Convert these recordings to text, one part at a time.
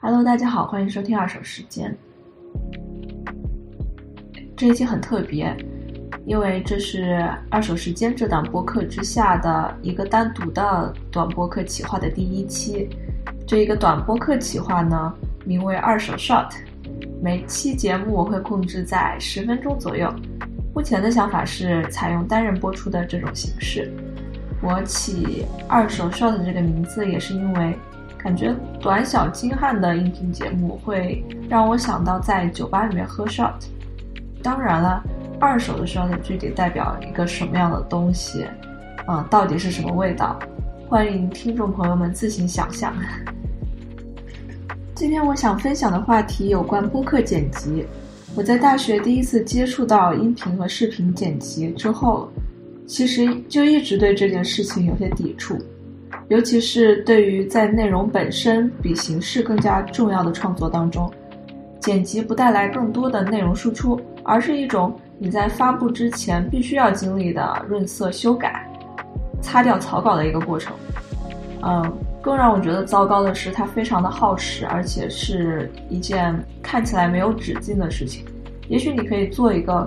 Hello，大家好，欢迎收听二手时间。这一期很特别，因为这是二手时间这档播客之下的一个单独的短播客企划的第一期。这一个短播客企划呢，名为二手 Short，每期节目我会控制在十分钟左右。目前的想法是采用单人播出的这种形式。我起二手 Short” 这个名字也是因为。感觉短小精悍的音频节目会让我想到在酒吧里面喝 shot。当然了，二手的 shot 具体代表一个什么样的东西，啊，到底是什么味道？欢迎听众朋友们自行想象。今天我想分享的话题有关播客剪辑。我在大学第一次接触到音频和视频剪辑之后，其实就一直对这件事情有些抵触。尤其是对于在内容本身比形式更加重要的创作当中，剪辑不带来更多的内容输出，而是一种你在发布之前必须要经历的润色、修改、擦掉草稿的一个过程。嗯，更让我觉得糟糕的是，它非常的耗时，而且是一件看起来没有止境的事情。也许你可以做一个，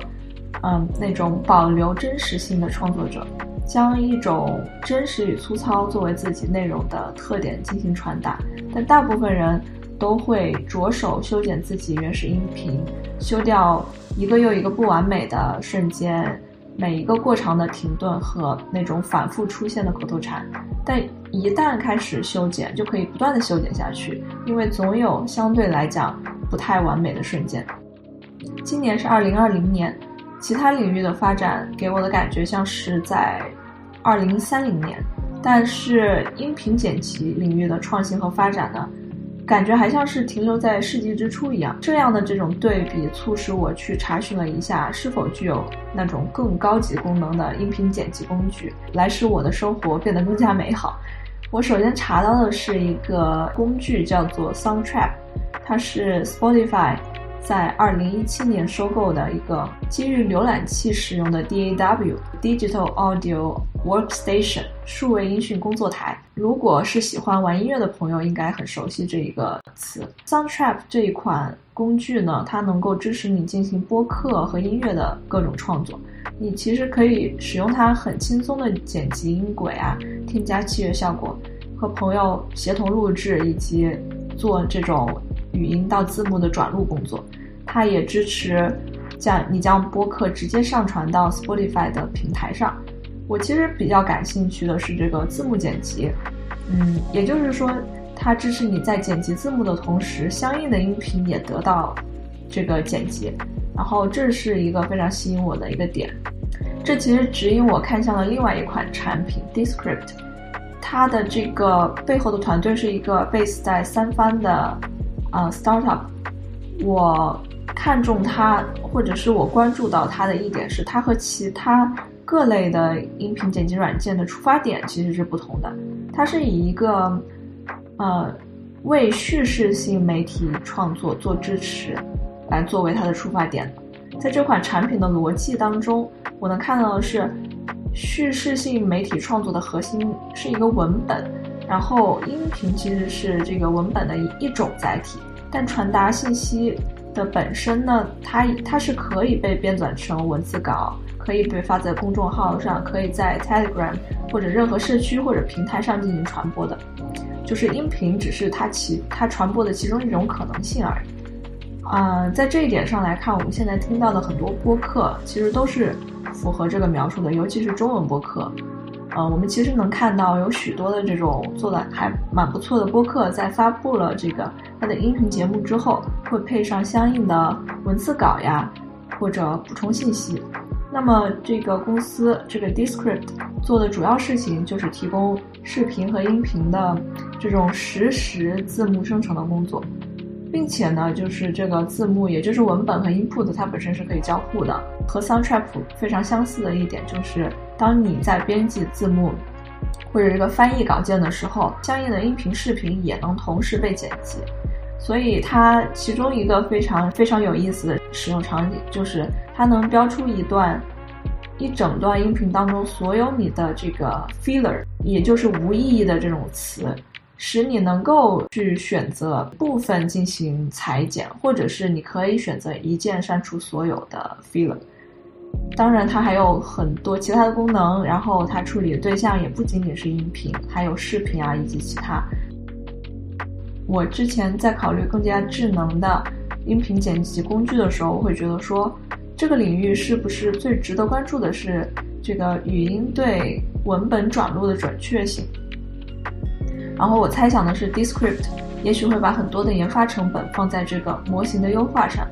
嗯，那种保留真实性的创作者。将一种真实与粗糙作为自己内容的特点进行传达，但大部分人都会着手修剪自己原始音频，修掉一个又一个不完美的瞬间，每一个过长的停顿和那种反复出现的口头禅。但一旦开始修剪，就可以不断的修剪下去，因为总有相对来讲不太完美的瞬间。今年是二零二零年，其他领域的发展给我的感觉像是在。二零三零年，但是音频剪辑领域的创新和发展呢，感觉还像是停留在世纪之初一样。这样的这种对比，促使我去查询了一下是否具有那种更高级功能的音频剪辑工具，来使我的生活变得更加美好。我首先查到的是一个工具，叫做 Soundtrap，它是 Spotify。在二零一七年收购的一个基于浏览器使用的 DAW Digital Audio Workstation 数位音讯工作台。如果是喜欢玩音乐的朋友，应该很熟悉这一个词。Soundtrap 这一款工具呢，它能够支持你进行播客和音乐的各种创作。你其实可以使用它很轻松的剪辑音轨啊，添加器乐效果，和朋友协同录制以及做这种。语音到字幕的转录工作，它也支持将你将播客直接上传到 Spotify 的平台上。我其实比较感兴趣的是这个字幕剪辑，嗯，也就是说，它支持你在剪辑字幕的同时，相应的音频也得到这个剪辑。然后这是一个非常吸引我的一个点。这其实指引我看向了另外一款产品 Descript，它的这个背后的团队是一个 base 在三藩的。啊，startup，我看中它，或者是我关注到它的一点是，它和其他各类的音频剪辑软件的出发点其实是不同的。它是以一个，呃，为叙事性媒体创作做支持，来作为它的出发点。在这款产品的逻辑当中，我能看到的是，叙事性媒体创作的核心是一个文本。然后，音频其实是这个文本的一种载体，但传达信息的本身呢，它它是可以被编纂成文字稿，可以被发在公众号上，可以在 Telegram 或者任何社区或者平台上进行传播的。就是音频只是它其它传播的其中一种可能性而已。啊，在这一点上来看，我们现在听到的很多播客其实都是符合这个描述的，尤其是中文播客。呃，我们其实能看到有许多的这种做的还蛮不错的播客，在发布了这个它的音频节目之后，会配上相应的文字稿呀，或者补充信息。那么这个公司这个 Descript 做的主要事情就是提供视频和音频的这种实时字幕生成的工作。并且呢，就是这个字幕，也就是文本和 input，它本身是可以交互的。和 Soundtrap 非常相似的一点就是，当你在编辑字幕或者这个翻译稿件的时候，相应的音频、视频也能同时被剪辑。所以它其中一个非常非常有意思的使用场景，就是它能标出一段一整段音频当中所有你的这个 filler，也就是无意义的这种词。使你能够去选择部分进行裁剪，或者是你可以选择一键删除所有的 filler。当然，它还有很多其他的功能，然后它处理的对象也不仅仅是音频，还有视频啊以及其他。我之前在考虑更加智能的音频剪辑工具的时候，我会觉得说，这个领域是不是最值得关注的是这个语音对文本转录的准确性？然后我猜想的是，Descript 也许会把很多的研发成本放在这个模型的优化上，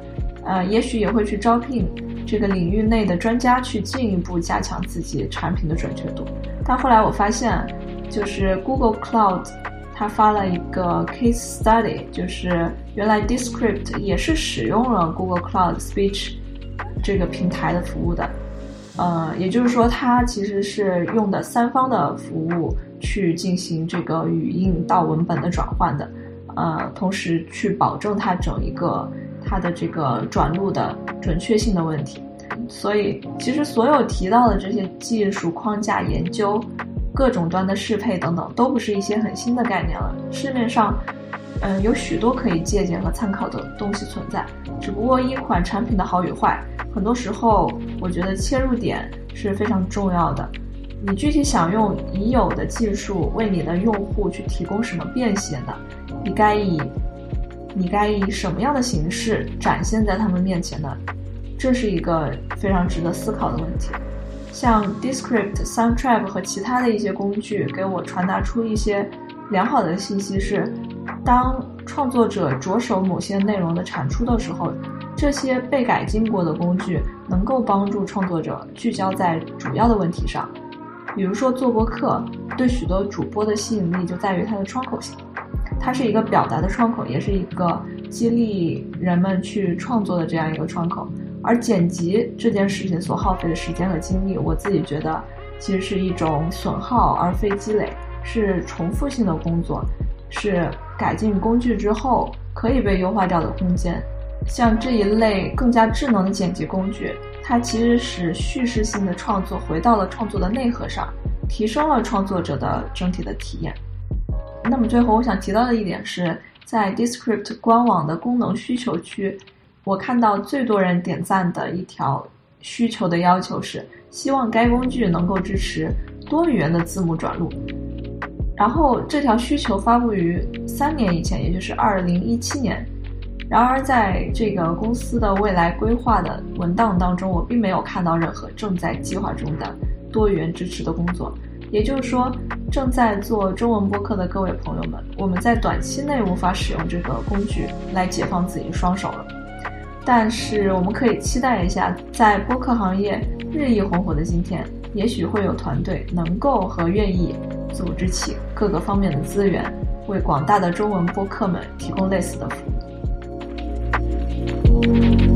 呃，也许也会去招聘这个领域内的专家去进一步加强自己产品的准确度。但后来我发现，就是 Google Cloud 它发了一个 case study，就是原来 Descript 也是使用了 Google Cloud Speech 这个平台的服务的，呃，也就是说它其实是用的三方的服务。去进行这个语音到文本的转换的，呃，同时去保证它整一个它的这个转录的准确性的问题。所以，其实所有提到的这些技术框架研究、各种端的适配等等，都不是一些很新的概念了。市面上，嗯，有许多可以借鉴和参考的东西存在。只不过一款产品的好与坏，很多时候我觉得切入点是非常重要的。你具体想用已有的技术为你的用户去提供什么便携呢？你该以你该以什么样的形式展现在他们面前呢？这是一个非常值得思考的问题。像 Descript、Soundtrap 和其他的一些工具给我传达出一些良好的信息是：当创作者着手某些内容的产出的时候，这些被改进过的工具能够帮助创作者聚焦在主要的问题上。比如说做播客，对许多主播的吸引力就在于它的窗口性，它是一个表达的窗口，也是一个激励人们去创作的这样一个窗口。而剪辑这件事情所耗费的时间和精力，我自己觉得其实是一种损耗而非积累，是重复性的工作，是改进工具之后可以被优化掉的空间。像这一类更加智能的剪辑工具。它其实使叙事性的创作回到了创作的内核上，提升了创作者的整体的体验。那么最后我想提到的一点是，在 Descript 官网的功能需求区，我看到最多人点赞的一条需求的要求是，希望该工具能够支持多语言的字幕转录。然后这条需求发布于三年以前，也就是二零一七年。然而，在这个公司的未来规划的文档当中，我并没有看到任何正在计划中的多元支持的工作。也就是说，正在做中文播客的各位朋友们，我们在短期内无法使用这个工具来解放自己的双手了。但是，我们可以期待一下，在播客行业日益红火的今天，也许会有团队能够和愿意组织起各个方面的资源，为广大的中文播客们提供类似的服务。Thank you.